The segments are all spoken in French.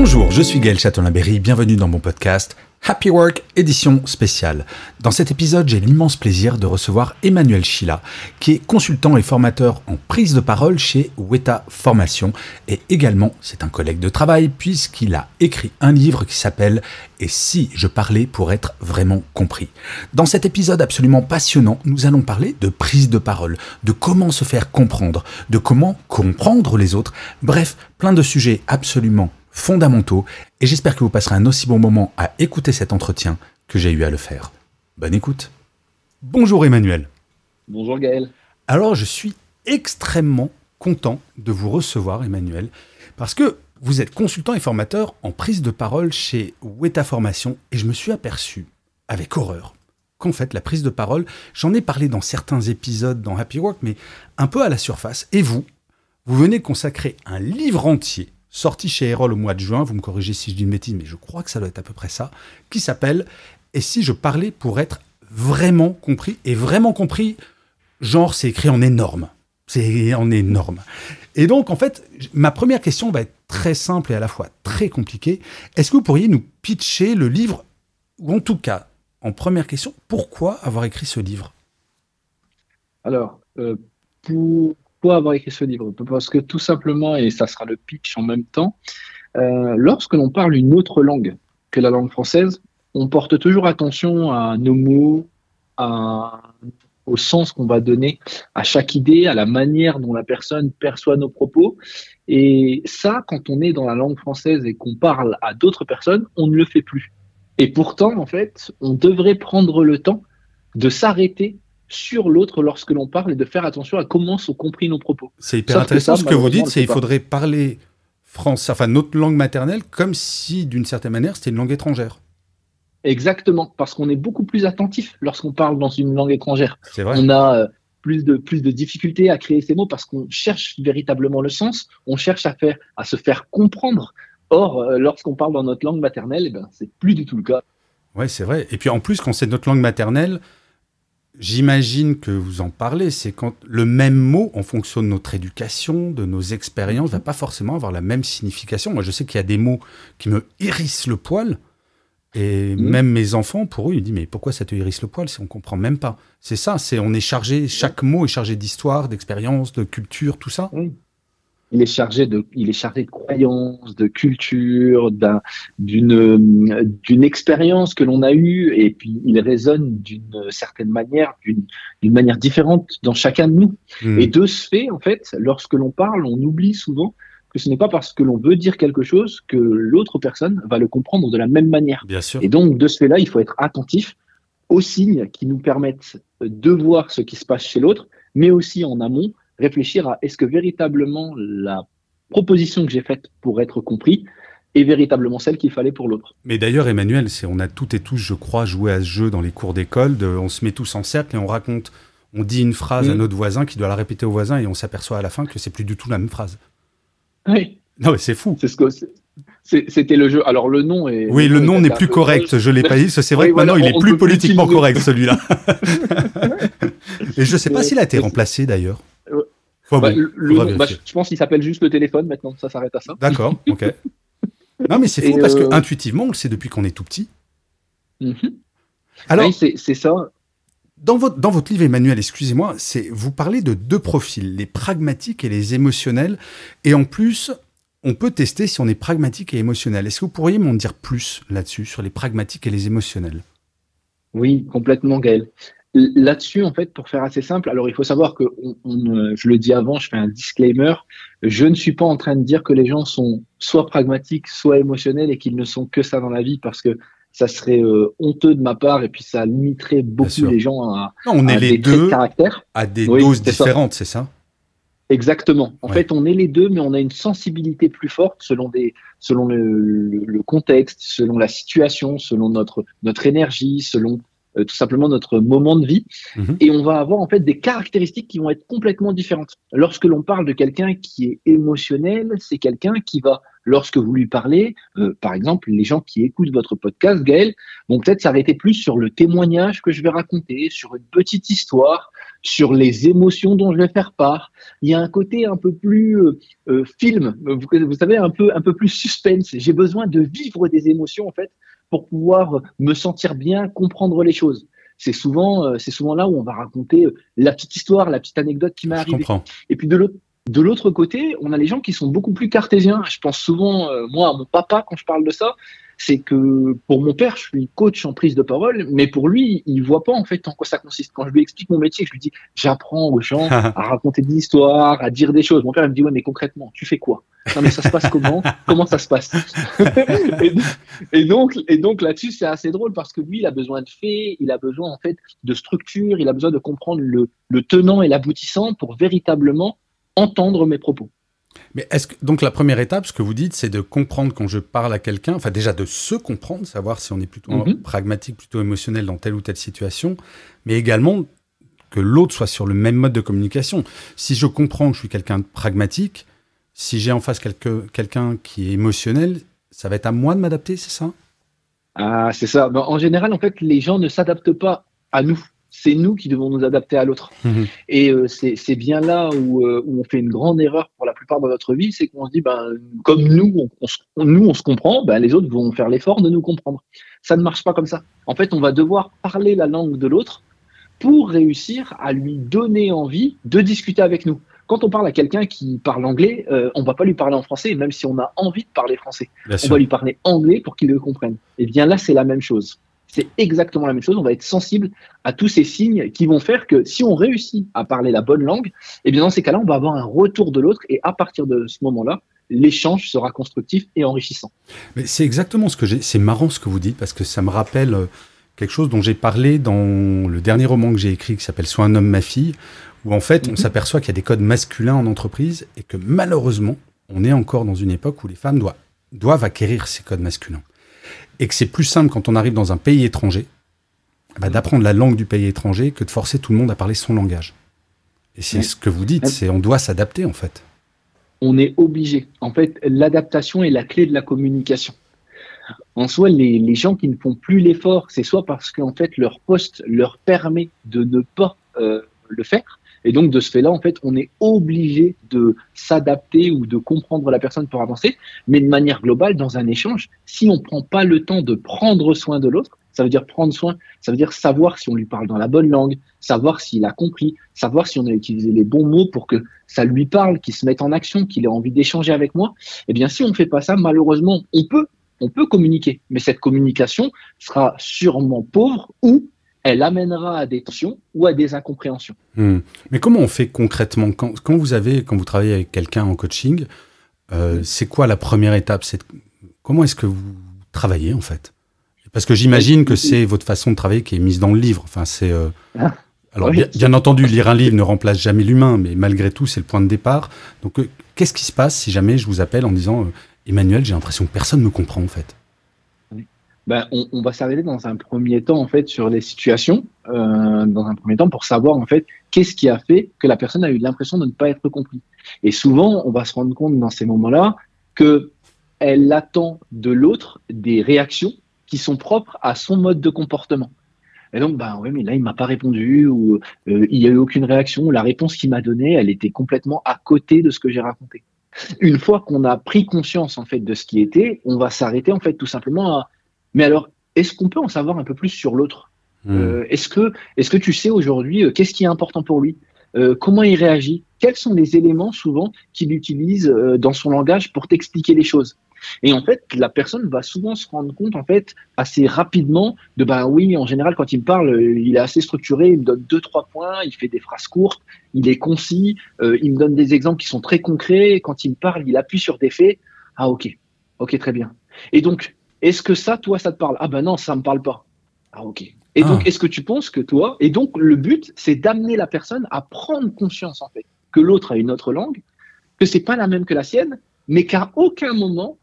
Bonjour, je suis Gaël Châtelain-Berry, bienvenue dans mon podcast Happy Work édition spéciale. Dans cet épisode, j'ai l'immense plaisir de recevoir Emmanuel Chila, qui est consultant et formateur en prise de parole chez Weta Formation et également c'est un collègue de travail puisqu'il a écrit un livre qui s'appelle Et si je parlais pour être vraiment compris? Dans cet épisode absolument passionnant, nous allons parler de prise de parole, de comment se faire comprendre, de comment comprendre les autres, bref, plein de sujets absolument fondamentaux et j'espère que vous passerez un aussi bon moment à écouter cet entretien que j'ai eu à le faire. Bonne écoute. Bonjour Emmanuel. Bonjour Gaël. Alors je suis extrêmement content de vous recevoir Emmanuel parce que vous êtes consultant et formateur en prise de parole chez Weta Formation et je me suis aperçu avec horreur qu'en fait la prise de parole, j'en ai parlé dans certains épisodes dans Happy Work mais un peu à la surface et vous, vous venez consacrer un livre entier sorti chez Erol au mois de juin, vous me corrigez si je dis une bêtise, mais je crois que ça doit être à peu près ça, qui s'appelle Et si je parlais pour être vraiment compris? Et vraiment compris, genre c'est écrit en énorme. C'est en énorme. Et donc, en fait, ma première question va être très simple et à la fois très compliquée. Est-ce que vous pourriez nous pitcher le livre, ou en tout cas, en première question, pourquoi avoir écrit ce livre? Alors, euh, pour, pourquoi avoir écrit ce livre Parce que tout simplement, et ça sera le pitch en même temps, euh, lorsque l'on parle une autre langue que la langue française, on porte toujours attention à nos mots, au sens qu'on va donner à chaque idée, à la manière dont la personne perçoit nos propos. Et ça, quand on est dans la langue française et qu'on parle à d'autres personnes, on ne le fait plus. Et pourtant, en fait, on devrait prendre le temps de s'arrêter sur l'autre lorsque l'on parle et de faire attention à comment sont compris nos propos. C'est hyper intéressant ce que vous dites, c'est qu'il faudrait parler français, enfin notre langue maternelle, comme si d'une certaine manière c'était une langue étrangère. Exactement, parce qu'on est beaucoup plus attentif lorsqu'on parle dans une langue étrangère. C'est vrai. On a euh, plus de plus de difficultés à créer ces mots parce qu'on cherche véritablement le sens, on cherche à faire à se faire comprendre. Or, euh, lorsqu'on parle dans notre langue maternelle, eh ben, c'est plus du tout le cas. Ouais, c'est vrai. Et puis en plus, quand c'est notre langue maternelle, J'imagine que vous en parlez, c'est quand le même mot, en fonction de notre éducation, de nos expériences, va pas forcément avoir la même signification. Moi, je sais qu'il y a des mots qui me hérissent le poil, et Mhm. même mes enfants, pour eux, ils disent mais pourquoi ça te hérisse le poil si on comprend même pas? C'est ça, c'est on est chargé, chaque mot est chargé d'histoire, d'expérience, de culture, tout ça. Il est chargé de, il est chargé de croyances, de culture, d'un- d'une, d'une expérience que l'on a eue, et puis il résonne d'une certaine manière, d'une, d'une manière différente dans chacun de nous. Hmm. Et de ce fait, en fait, lorsque l'on parle, on oublie souvent que ce n'est pas parce que l'on veut dire quelque chose que l'autre personne va le comprendre de la même manière. Bien sûr. Et donc, de ce fait-là, il faut être attentif aux signes qui nous permettent de voir ce qui se passe chez l'autre, mais aussi en amont, réfléchir à est-ce que véritablement la proposition que j'ai faite pour être compris est véritablement celle qu'il fallait pour l'autre. Mais d'ailleurs, Emmanuel, c'est on a toutes et tous, je crois, joué à ce jeu dans les cours d'école. On se met tous en cercle et on raconte, on dit une phrase à Mm. notre voisin qui doit la répéter au voisin et on s'aperçoit à la fin que c'est plus du tout la même phrase. Oui, Non, mais c'est fou. c'est ce que c'était le jeu. Alors le nom est. Oui, le nom est n'est plus correct, je l'ai pas dit, c'est vrai Oui, que maintenant il est plus politiquement correct celui-là. Et je sais pas s'il a été remplacé d'ailleurs. Bah, bon, le- nom- bah, je pense qu'il s'appelle juste le téléphone maintenant, ça s'arrête à ça. D'accord, ok. Non mais c'est fou parce que euh, intuitivement on le sait depuis qu'on est tout petit. Mhm. Alors Oui, c'est c'est ça. dans votre dans votre livre Emmanuel, excusez-moi, c'est vous parlez de deux profils, les pragmatiques et les émotionnels, et en plus on peut tester si on est pragmatique et émotionnel. Est-ce que vous pourriez m'en dire plus là-dessus sur les pragmatiques et les émotionnels? Oui, complètement, Gaël. Là-dessus, en fait, pour faire assez simple, alors il faut savoir que, on, on, je le dis avant, je fais un disclaimer, je ne suis pas en train de dire que les gens sont soit pragmatiques, soit émotionnels et qu'ils ne sont que ça dans la vie parce que ça serait euh, honteux de ma part et puis ça limiterait beaucoup les gens à, Non, on à est les des de deux caractère. à des Oui, doses différentes, c'est ça? Exactement. En fait, on est les deux, mais on a une sensibilité plus forte selon des, selon le, contexte, selon la situation, selon notre notre énergie, selon euh, tout simplement notre moment de vie. Mhm. Et on va avoir en fait des caractéristiques qui vont être complètement différentes. Lorsque l'on parle de quelqu'un qui est émotionnel, c'est quelqu'un qui va, lorsque vous lui parlez, euh, par exemple, les gens qui écoutent votre podcast, Gaël, vont peut-être s'arrêter plus sur le témoignage que je vais raconter, sur une petite histoire, sur les émotions dont je vais faire part. Il y a un côté un peu plus euh, euh, film, vous, vous, savez, un peu, un peu plus suspense. J'ai besoin de vivre des émotions, en fait, pour pouvoir me sentir bien, comprendre les choses. C'est souvent, euh, c'est souvent là où on va raconter la petite histoire, la petite anecdote qui m'est arrivée. Et puis de l'autre, de l'autre côté, on a les gens qui sont beaucoup plus cartésiens. Je pense souvent, moi, à mon papa quand je parle de ça c'est que pour mon père, je suis coach en prise de parole, mais pour lui, il voit pas en fait en quoi ça consiste. Quand je lui explique mon métier, je lui dis, j'apprends aux gens à raconter des histoires, à dire des choses. Mon père il me dit, ouais, mais concrètement, tu fais quoi? Non, mais ça se passe comment? Comment ça se passe? Et, donc, et donc là-dessus, c'est assez drôle parce que lui, il a besoin de faits, il a besoin en fait de structure, il a besoin de comprendre le, le tenant et l'aboutissant pour véritablement entendre mes propos. Mais est-ce que, donc la première étape, ce que vous dites, c'est de comprendre quand je parle à quelqu'un, enfin déjà de se comprendre, savoir si on est plutôt mhm. pragmatique, plutôt émotionnel dans telle ou telle situation, mais également que l'autre soit sur le même mode de communication. Si je comprends que je suis quelqu'un de pragmatique, si j'ai en face quelqu'un qui est émotionnel, ça va être à moi de m'adapter, c'est ça? Ah, c'est ça. Ben, en général, en fait, les gens ne s'adaptent pas à nous c'est nous qui devons nous adapter à l'autre. Mhm. Et euh, c'est bien là où, euh, où, on fait une grande erreur pour la plupart de notre vie, c'est qu'on se dit, ben, comme nous, on, nous, on se comprend, ben, les autres vont faire l'effort de nous comprendre. Ça ne marche pas comme ça. En fait, on va devoir parler la langue de l'autre pour réussir à lui donner envie de discuter avec nous. Quand on parle à quelqu'un qui parle anglais, euh, on va pas lui parler en français, même si on a envie de parler français. on va lui parler anglais pour qu'il le comprenne. Et bien là, c'est la même chose c'est exactement la même chose. On va être sensible à tous ces signes qui vont faire que si on réussit à parler la bonne langue, eh bien dans ces cas-là, on va avoir un retour de l'autre et à partir de ce moment-là, l'échange sera constructif et enrichissant. Mais c'est exactement ce que j'ai. C'est marrant ce que vous dites parce que ça me rappelle euh, quelque chose dont j'ai parlé dans le dernier roman que j'ai écrit qui s'appelle Sois un homme, ma fille, où en fait on mhm. s'aperçoit qu'il y a des codes masculins en entreprise et que malheureusement on est encore dans une époque où les femmes doivent, doivent acquérir ces codes masculins et que c'est plus simple quand on arrive dans un pays étranger bah, d'apprendre la langue du pays étranger que de forcer tout le monde à parler son langage. Et c'est ce que vous dites, c'est on doit s'adapter en fait. On est obligé. En fait, l'adaptation est la clé de la communication. En soi, les, gens qui ne font plus l'effort, c'est soit parce qu'en fait leur poste leur permet de ne pas euh, le faire, et donc, de ce fait-là, en fait, on est obligé de s'adapter ou de comprendre la personne pour avancer. Mais de manière globale, dans un échange, si on ne prend pas le temps de prendre soin de l'autre, ça veut dire prendre soin, ça veut dire savoir si on lui parle dans la bonne langue, savoir s'il a compris, savoir si on a utilisé les bons mots pour que ça lui parle, qu'il se mette en action, qu'il ait envie d'échanger avec moi. Eh bien, si on ne fait pas ça, malheureusement, on peut, on peut communiquer, mais cette communication sera sûrement pauvre ou elle amènera à des tensions ou à des incompréhensions. Hmm. Mais comment on fait concrètement quand, vous avez, quand vous travaillez avec quelqu'un en coaching, euh, c'est quoi la première étape? Comment est-ce que vous travaillez en fait? Parce que j'imagine que c'est votre façon de travailler qui est mise dans le livre. Enfin, c'est euh, ah. alors bien, entendu, lire un livre ne remplace jamais l'humain, mais malgré tout, c'est le point de départ. Donc, euh, qu'est-ce qui se passe si jamais je vous appelle en disant Emmanuel, j'ai l'impression que personne ne me comprend en fait ben, on, va s'arrêter dans un premier temps en fait sur les situations, euh, dans un premier temps pour savoir en fait qu'est-ce qui a fait que la personne a eu l'impression de ne pas être compris. Et souvent, on va se rendre compte dans ces moments-là que elle attend de l'autre des réactions qui sont propres à son mode de comportement. Et donc, ben oui, mais là, il m'a pas répondu ou euh, il y a eu aucune réaction. La réponse qu'il m'a donnée, elle était complètement à côté de ce que j'ai raconté. Une fois qu'on a pris conscience en fait de ce qui était, on va s'arrêter en fait tout simplement à mais alors, est-ce qu'on peut en savoir un peu plus sur l'autre? Hmm. euh, Est-ce que, est que tu sais aujourd'hui euh, qu'est-ce qui est important pour lui? Euh, Comment il réagit? Quels sont les éléments souvent qu'il utilise dans son langage pour t'expliquer les choses? Et en fait, la personne va souvent se rendre compte, en fait, assez rapidement de, ben oui, en général, quand il me parle, il est assez structuré, il me donne deux, trois points, il fait des phrases courtes, il est concis, il me donne des exemples qui sont très concrets, quand il me parle, il appuie sur des faits. Ah, ok, ok, très bien. Et donc, est-ce que ça, toi, ça te parle? Ah ben non, ça me parle pas. Ah ok. Et donc, ah. est-ce que tu penses que toi, et donc le but, c'est d'amener la personne à prendre conscience en fait que l'autre a une autre langue, que c'est pas la même que la sienne, mais qu'à aucun moment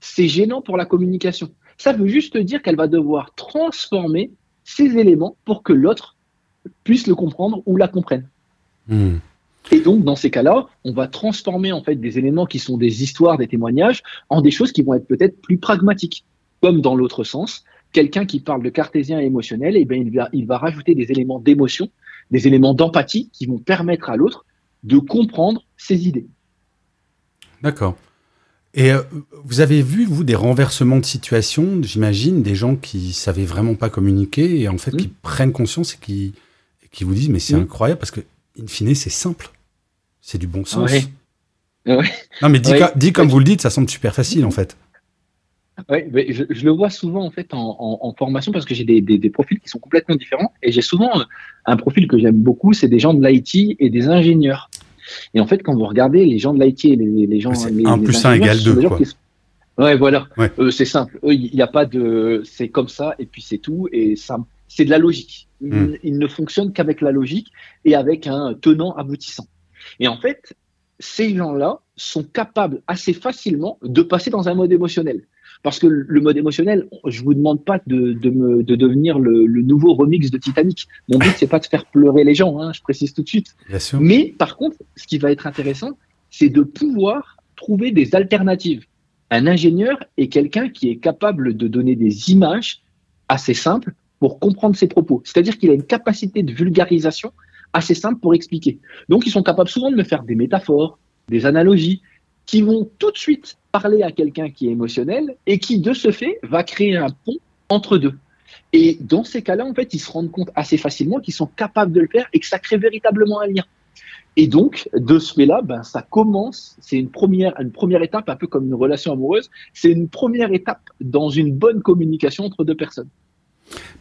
c'est gênant pour la communication. Ça veut juste dire qu'elle va devoir transformer ces éléments pour que l'autre puisse le comprendre ou la comprenne. Hmm. Et donc, dans ces cas-là, on va transformer en fait des éléments qui sont des histoires, des témoignages, en des choses qui vont être peut-être plus pragmatiques. Comme dans l'autre sens, quelqu'un qui parle de cartésien émotionnel, eh bien, il, va, il va rajouter des éléments d'émotion, des éléments d'empathie qui vont permettre à l'autre de comprendre ses idées. D'accord. Et euh, vous avez vu, vous, des renversements de situation, j'imagine, des gens qui savaient vraiment pas communiquer et en fait qui prennent conscience et qui, qui vous disent mais c'est incroyable parce que, in fine, c'est simple. C'est du bon sens. Non, mais dit, comme vous le dites, ça semble super facile en fait. Oui, je, le vois souvent en fait en, formation parce que j'ai des, des, profils qui sont complètement différents et j'ai souvent un profil que j'aime beaucoup, c'est des gens de l'IT et des ingénieurs. Et en fait, quand vous regardez les gens de l'IT et les, gens. C'est 1 plus 1 égale 2. Quoi. Ouais, voilà. Euh, c'est simple. Il n'y a pas de. C'est comme ça et puis c'est tout. Et ça, c'est de la logique. Hmm. Il, ne fonctionne qu'avec la logique et avec un tenant aboutissant. Et en fait, ces gens-là sont capables assez facilement de passer dans un mode émotionnel. Parce que le mode émotionnel, je vous demande pas de, de, me, de devenir le, le, nouveau remix de Titanic. Mon but, c'est pas de faire pleurer les gens, hein, je précise tout de suite. Bien sûr. Mais par contre, ce qui va être intéressant, c'est de pouvoir trouver des alternatives. Un ingénieur est quelqu'un qui est capable de donner des images assez simples pour comprendre ses propos. C'est-à-dire qu'il a une capacité de vulgarisation assez simple pour expliquer. Donc, ils sont capables souvent de me faire des métaphores, des analogies, qui vont tout de suite parler à quelqu'un qui est émotionnel et qui, de ce fait, va créer un pont entre deux. Et dans ces cas-là, en fait, ils se rendent compte assez facilement qu'ils sont capables de le faire et que ça crée véritablement un lien. Et donc, de ce fait-là, ben, ça commence, c'est une première, une première étape, un peu comme une relation amoureuse, c'est une première étape dans une bonne communication entre deux personnes.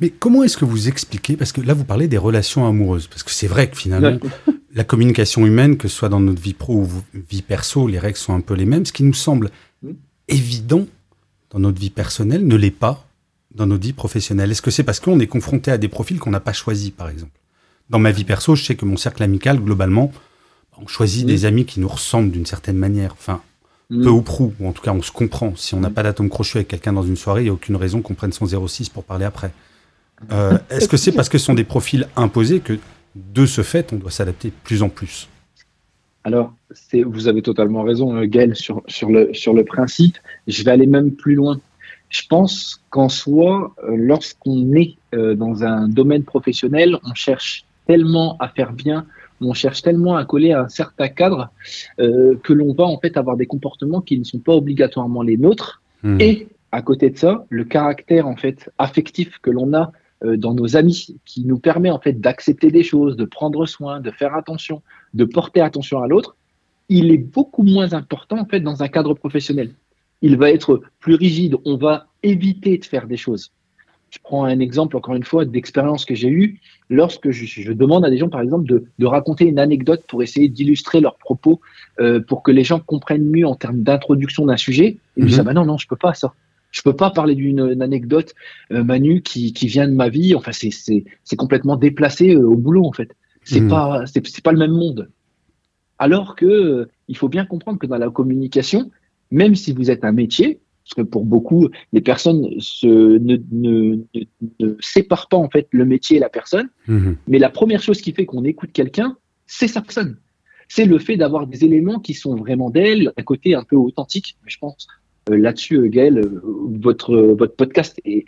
Mais comment est-ce que vous expliquez, parce que là vous parlez des relations amoureuses, parce que c'est vrai que finalement, la communication humaine, que ce soit dans notre vie pro ou vie perso, les règles sont un peu les mêmes. Ce qui nous semble évident dans notre vie personnelle ne l'est pas dans notre vie professionnelle. Est-ce que c'est parce qu'on est confronté à des profils qu'on n'a pas choisis, par exemple? Dans ma vie perso, je sais que mon cercle amical, globalement, on choisit des amis qui nous ressemblent d'une certaine manière. Enfin, peu ou prou, ou en tout cas on se comprend. Si on n'a pas d'atome crochu avec quelqu'un dans une soirée, il n'y a aucune raison qu'on prenne son 06 pour parler après. Euh, est-ce que c'est parce que ce sont des profils imposés que de ce fait, on doit s'adapter de plus en plus Alors, vous avez totalement raison, euh, Gaël, sur, sur, le, sur le principe. Je vais aller même plus loin. Je pense qu'en soi, euh, lorsqu'on est dans un domaine professionnel, on cherche tellement à faire bien, on cherche tellement à coller à un certain cadre que l'on va en fait avoir des comportements qui ne sont pas obligatoirement les nôtres. Hmm. Et à côté de ça, le caractère en fait affectif que l'on a euh, dans nos amis, qui nous permet en fait d'accepter des choses, de prendre soin, de faire attention, de porter attention à l'autre, il est beaucoup moins important en fait dans un cadre professionnel. Il va être plus rigide. On va éviter de faire des choses. Je prends un exemple encore une fois d'expérience que j'ai eue lorsque je, demande à des gens par exemple de, de raconter une anecdote pour essayer d'illustrer leurs propos euh, pour que les gens comprennent mieux en termes d'introduction d'un sujet. Ils me disent mhm. ah ben non non je peux pas ça. Je peux pas parler d'une anecdote, euh, Manu, qui, qui, vient de ma vie. Enfin, c'est complètement déplacé euh, au boulot, en fait. C'est mmh. pas, c'est pas le même monde. Alors que euh, il faut bien comprendre que dans la communication, même si vous êtes un métier, parce que pour beaucoup, les personnes se, ne, ne, ne, séparent pas en fait le métier et la personne, mmh. mais la première chose qui fait qu'on écoute quelqu'un, c'est sa personne. C'est le fait d'avoir des éléments qui sont vraiment d'elle, un côté un peu authentique. Je pense là-dessus, euh, Gaël, euh, votre, votre podcast est,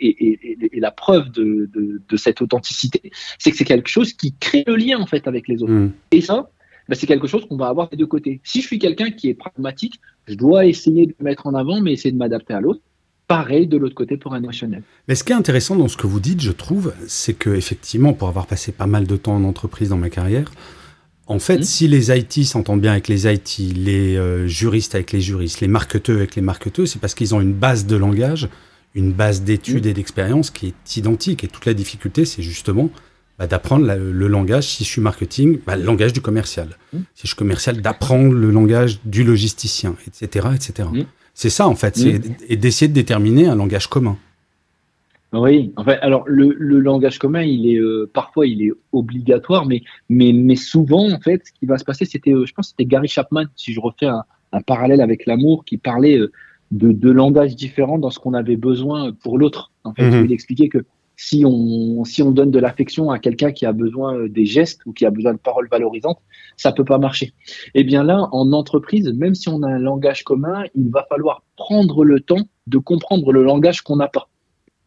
la preuve de, cette authenticité. C'est que c'est quelque chose qui crée le lien en fait avec les autres. Mm. Et ça, bah, c'est quelque chose qu'on va avoir des deux côtés. Si je suis quelqu'un qui est pragmatique, je dois essayer de me mettre en avant, mais essayer de m'adapter à l'autre. Pareil de l'autre côté pour un émotionnel. Mais ce qui est intéressant dans ce que vous dites, je trouve, c'est que effectivement, pour avoir passé pas mal de temps en entreprise dans ma carrière, en fait, mmh. si les IT s'entendent bien avec les IT, les euh, juristes avec les juristes, les marketeurs avec les marketeurs, c'est parce qu'ils ont une base de langage, une base d'études mmh. et d'expérience qui est identique. Et toute la difficulté, c'est justement bah, d'apprendre le langage, si je suis marketing, bah, le langage du commercial. Mmh. Si je suis commercial, d'apprendre le langage du logisticien, etc. etc. C'est ça, en fait, et d'essayer de déterminer un langage commun. Oui, en fait, alors le, langage commun, il est euh, parfois il est obligatoire, mais, mais, mais souvent, en fait, ce qui va se passer, c'était, euh, je pense, c'était Gary Chapman, si je refais un, parallèle avec l'amour, qui parlait euh, de deux langages différents dans ce qu'on avait besoin pour l'autre. En fait, mhm. il expliquait que si on, si on donne de l'affection à quelqu'un qui a besoin des gestes ou qui a besoin de paroles valorisantes, ça peut pas marcher. Et eh bien là, en entreprise, même si on a un langage commun, il va falloir prendre le temps de comprendre le langage qu'on n'a pas.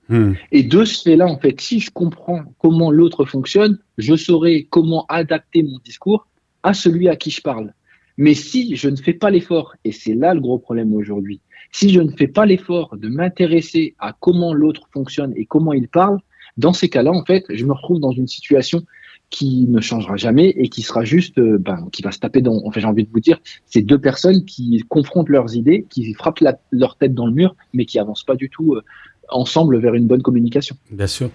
Hmm. Et de ce fait-là, en fait, si je comprends comment l'autre fonctionne, je saurai comment adapter mon discours à celui à qui je parle. Mais si je ne fais pas l'effort, et c'est là le gros problème aujourd'hui, si je ne fais pas l'effort de m'intéresser à comment l'autre fonctionne et comment il parle, dans ces cas-là, en fait, je me retrouve dans une situation qui ne changera jamais et qui sera juste, euh, ben, qui va se taper dans, enfin, j'ai envie de vous dire, c'est deux personnes qui confrontent leurs idées, qui frappent leur tête dans le mur, mais qui avancent pas du tout euh, ensemble vers une bonne communication. Bien sûr.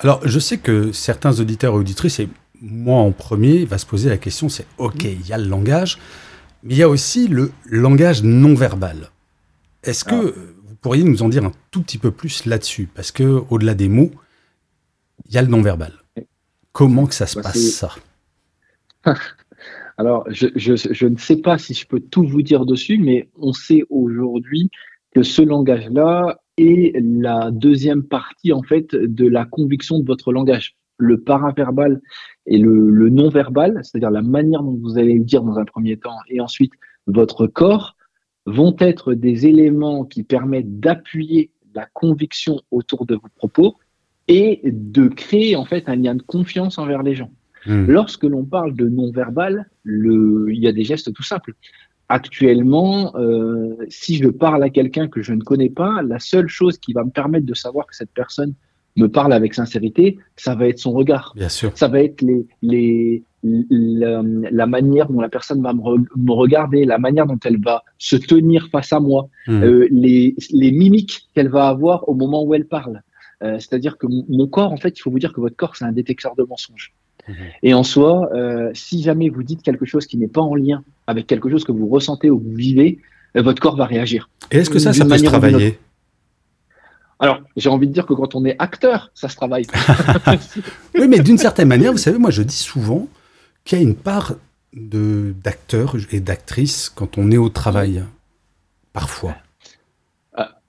Alors, je sais que certains auditeurs et auditrices, et moi en premier, va se poser la question, c'est OK, il y a le langage, mais il y a aussi le langage non verbal. Est-ce que ah. vous pourriez nous en dire un tout petit peu plus là-dessus? Parce que au-delà des mots, il y a le non verbal. Comment que ça se bah, passe ça? Alors, je, je, ne sais pas si je peux tout vous dire dessus, mais on sait aujourd'hui que ce langage-là est la deuxième partie en fait de la conviction de votre langage. Le paraverbal et le, non-verbal, c'est-à-dire la manière dont vous allez le dire dans un premier temps, et ensuite votre corps, vont être des éléments qui permettent d'appuyer la conviction autour de vos propos et de créer en fait un lien de confiance envers les gens. Hmm. Lorsque l'on parle de non-verbal, il y a des gestes tout simples actuellement, euh, si je parle à quelqu'un que je ne connais pas, la seule chose qui va me permettre de savoir que cette personne me parle avec sincérité, ça va être son regard. Bien sûr. Ça va être les, les, la, manière dont la personne va me, regarder, la manière dont elle va se tenir face à moi, hmm. euh, les, les mimiques qu'elle va avoir au moment où elle parle. Euh, c'est-à-dire que mon corps, en fait, il faut vous dire que votre corps, c'est un détecteur de mensonges. Et en soi, euh, si jamais vous dites quelque chose qui n'est pas en lien avec quelque chose que vous ressentez ou vous vivez, euh, votre corps va réagir. Et est-ce que ça, ça peut se travailler? Alors, j'ai envie de dire que quand on est acteur, ça se travaille. oui, mais d'une certaine manière, vous savez, moi je dis souvent qu'il y a une part d'acteurs et d'actrices quand on est au travail, parfois. Ah,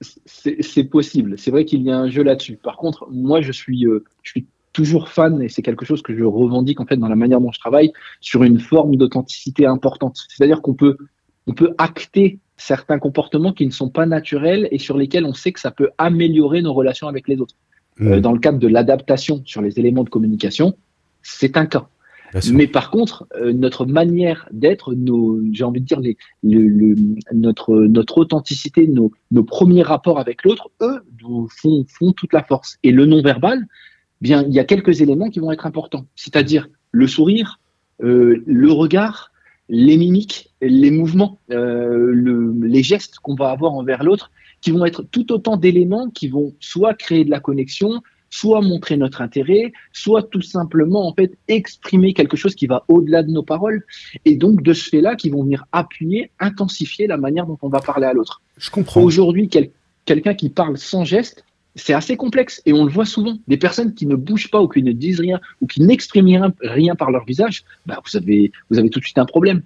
c'est possible. C'est vrai qu'il y a un jeu là-dessus. Par contre, moi, je suis, euh, je suis toujours fan, et c'est quelque chose que je revendique en fait dans la manière dont je travaille, sur une forme d'authenticité importante. C'est-à-dire qu'on peut, on peut acter certains comportements qui ne sont pas naturels et sur lesquels on sait que ça peut améliorer nos relations avec les autres. Mmh. Euh, dans le cadre de l'adaptation sur les éléments de communication, c'est un cas. Mais par contre, euh, notre manière d'être, nos, j'ai envie de dire, les, le, notre, notre authenticité, nos, nos premiers rapports avec l'autre, eux, font, font toute la force. Et le non-verbal, bien, il y a quelques éléments qui vont être importants, c'est-à-dire le sourire, euh, le regard, les mimiques, les mouvements, euh, le, les gestes qu'on va avoir envers l'autre, qui vont être tout autant d'éléments qui vont soit créer de la connexion, soit montrer notre intérêt, soit tout simplement en fait exprimer quelque chose qui va au-delà de nos paroles, et donc de ce fait-là, qui vont venir appuyer, intensifier la manière dont on va parler à l'autre. Je comprends. Aujourd'hui, quelqu'un qui parle sans geste, c'est assez complexe et on le voit souvent. Des personnes qui ne bougent pas ou qui ne disent rien ou qui n'expriment rien, par leur visage, bah, vous, avez, vous avez tout de suite un problème.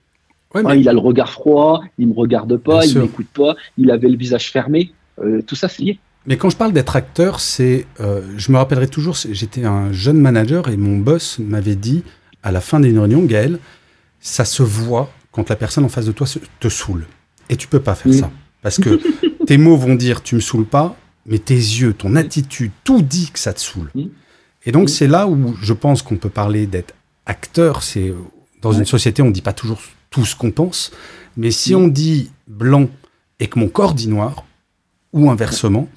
il a le regard froid, il ne me regarde pas, il ne m'écoute pas, il avait le visage fermé. Euh, tout ça, c'est lié. Mais quand je parle d'être acteur, c'est, euh, je me rappellerai toujours, j'étais un jeune manager et mon boss m'avait dit à la fin d'une réunion, Gaël, ça se voit quand la personne en face de toi te saoule. Et tu peux pas faire ça. Parce que tes mots vont dire tu me saoules pas, mais tes yeux, ton attitude, tout dit que ça te saoule. Et donc c'est là où je pense qu'on peut parler d'être acteur. C'est dans une société, on ne dit pas toujours tout ce qu'on pense, mais si on dit blanc et que mon corps dit noir, ou inversement,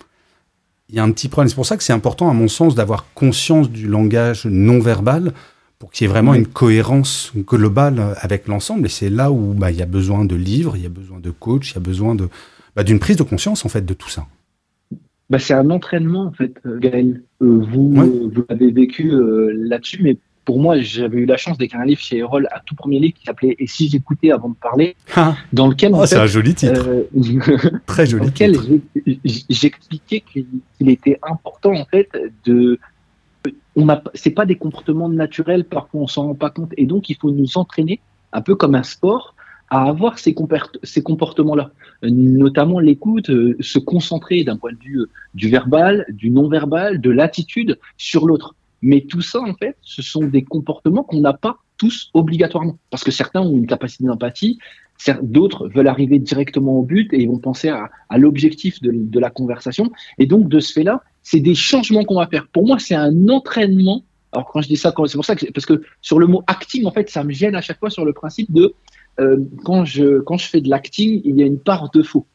il y a un petit problème. C'est pour ça que c'est important, à mon sens, d'avoir conscience du langage non verbal pour qu'il y ait vraiment une cohérence globale avec l'ensemble. Et c'est là où bah, il y a besoin de livres, il y a besoin de coach, il y a besoin de bah, d'une prise de conscience en fait de tout ça bah, c'est un entraînement en fait, euh, Gaël. Euh, vous, vous avez vécu euh, là-dessus, mais pour moi, j'avais eu la chance d'écrire un livre chez Erol, un tout premier livre qui s'appelait Et si j'écoutais avant de parler, Ah, dans lequel oh, c'est un joli titre. euh, Très dans joli lequel titre. j'ai- j'expliquais qu'il qu'il était important en fait de on a c'est pas des comportements naturels parfois on s'en rend pas compte et donc il faut nous entraîner un peu comme un sport à avoir ces, comportements-là, Euh, notamment l'écoute, euh, se concentrer d'un point de vue euh, du verbal, du non-verbal, de l'attitude sur l'autre. Mais tout ça, en fait, ce sont des comportements qu'on n'a pas tous obligatoirement. Parce que certains ont une capacité d'empathie, d'autres veulent arriver directement au but et ils vont penser à, l'objectif de, de la conversation. Et donc, de ce fait-là, c'est des changements qu'on va faire. Pour moi, c'est un entraînement. Alors, quand je dis ça, c'est pour ça que, parce que sur le mot acting, en fait, ça me gêne à chaque fois sur le principe de euh, quand, je, quand je fais de l'acting, il y a une part de faux.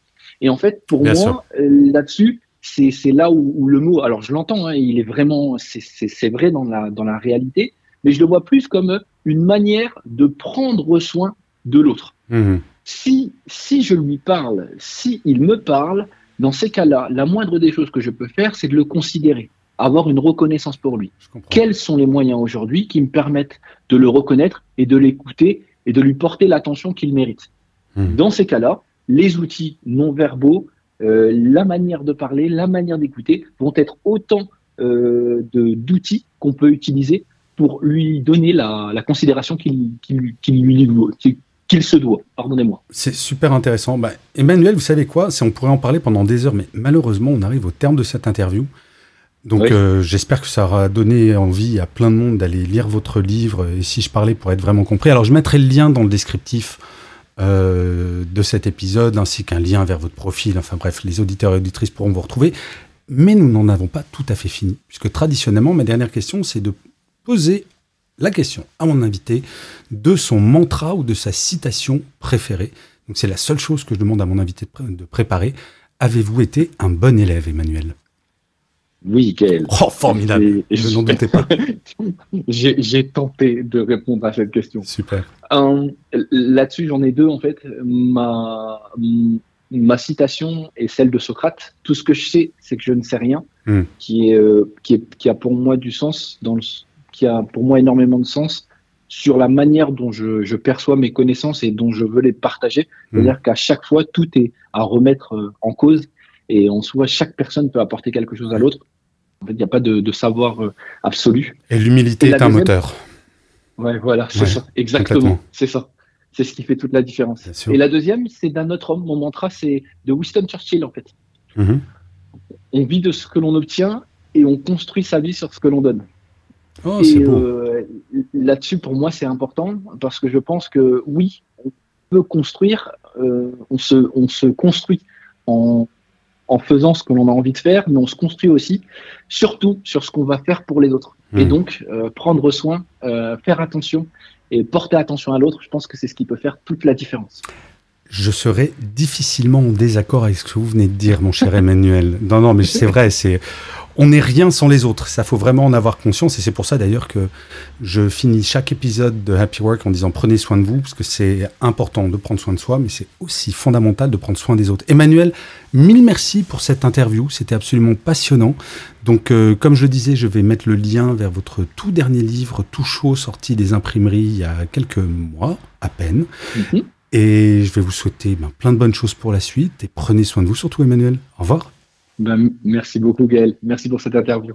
Et en fait, pour Bien moi, euh, là-dessus, c'est c'est là où, où le mot, alors je l'entends, hein, il est vraiment, c'est- vrai dans la, dans la réalité, mais je le vois plus comme une manière de prendre soin de l'autre. Mhm. Si, si je lui parle, si il me parle, dans ces cas-là, la moindre des choses que je peux faire, c'est de le considérer, avoir une reconnaissance pour lui. Quels sont les moyens aujourd'hui qui me permettent de le reconnaître et de l'écouter et de lui porter l'attention qu'il mérite Mhm. Dans ces cas-là, les outils non verbaux, euh, la manière de parler, la manière d'écouter vont être autant euh, d'outils qu'on peut utiliser pour lui donner la, la considération qu'il se doit. Pardonnez-moi. C'est super intéressant. Bah, Emmanuel, vous savez quoi? On pourrait en parler pendant des heures, mais malheureusement, on arrive au terme de cette interview. Donc, Oui. euh, j'espère que ça aura donné envie à plein de monde d'aller lire votre livre. Et si je parlais pour être vraiment compris, alors je mettrai le lien dans le descriptif euh, de cet épisode, ainsi qu'un lien vers votre profil. Enfin bref, les auditeurs et auditrices pourront vous retrouver. Mais nous n'en avons pas tout à fait fini, puisque traditionnellement, ma dernière question, c'est de poser la question à mon invité de son mantra ou de sa citation préférée. Donc c'est la seule chose que je demande à mon invité de, pré- de préparer. Avez-vous été un bon élève, Emmanuel? Oui, Gaël. Oh, formidable Je n'en doutais pas. J'ai tenté de répondre à cette question. Super. Euh, Là-dessus, j'en ai deux en fait. Ma, ma citation est celle de Socrate. Tout ce que je sais, c'est que je ne sais rien, Hmm. qui, est, euh, qui, est, qui a pour moi du sens, dans le, qui a pour moi énormément de sens sur la manière dont je, je perçois mes connaissances et dont je veux les partager. Hmm. C'est-à-dire qu'à chaque fois, tout est à remettre euh, en cause et en soi, chaque personne peut apporter quelque chose à l'autre. En fait, il n'y a pas de, de savoir euh, absolu. Et l'humilité est un deuxième moteur, Ouais, voilà, c'est Ouais, ça. Exactement. C'est ça. C'est ce qui fait toute la différence. Et la deuxième, c'est d'un autre homme. Mon mantra, c'est de Winston Churchill, en fait. Mhm. On vit de ce que l'on obtient et on construit sa vie sur ce que l'on donne. Oh, et euh, là-dessus, pour moi, c'est important parce que je pense que oui, on peut construire, euh, on, se, on se construit en, en faisant ce que l'on a envie de faire, mais on se construit aussi, surtout sur ce qu'on va faire pour les autres. Et Mhm. donc, euh, prendre soin, euh, faire attention et porter attention à l'autre, je pense que c'est ce qui peut faire toute la différence. Je serais difficilement en désaccord avec ce que vous venez de dire, mon cher Emmanuel. Non, non, mais c'est vrai, c'est on n'est rien sans les autres. Ça faut vraiment en avoir conscience, et c'est pour ça d'ailleurs que je finis chaque épisode de Happy Work en disant prenez soin de vous, parce que c'est important de prendre soin de soi, mais c'est aussi fondamental de prendre soin des autres. Emmanuel, mille merci pour cette interview, c'était absolument passionnant. Donc, euh, comme je le disais, je vais mettre le lien vers votre tout dernier livre, tout chaud, sorti des imprimeries il y a quelques mois à peine. Mhm. Et je vais vous souhaiter ben, plein de bonnes choses pour la suite. Et prenez soin de vous, surtout Emmanuel. Au revoir. Ben, merci beaucoup, Gaël. Merci pour cette interview.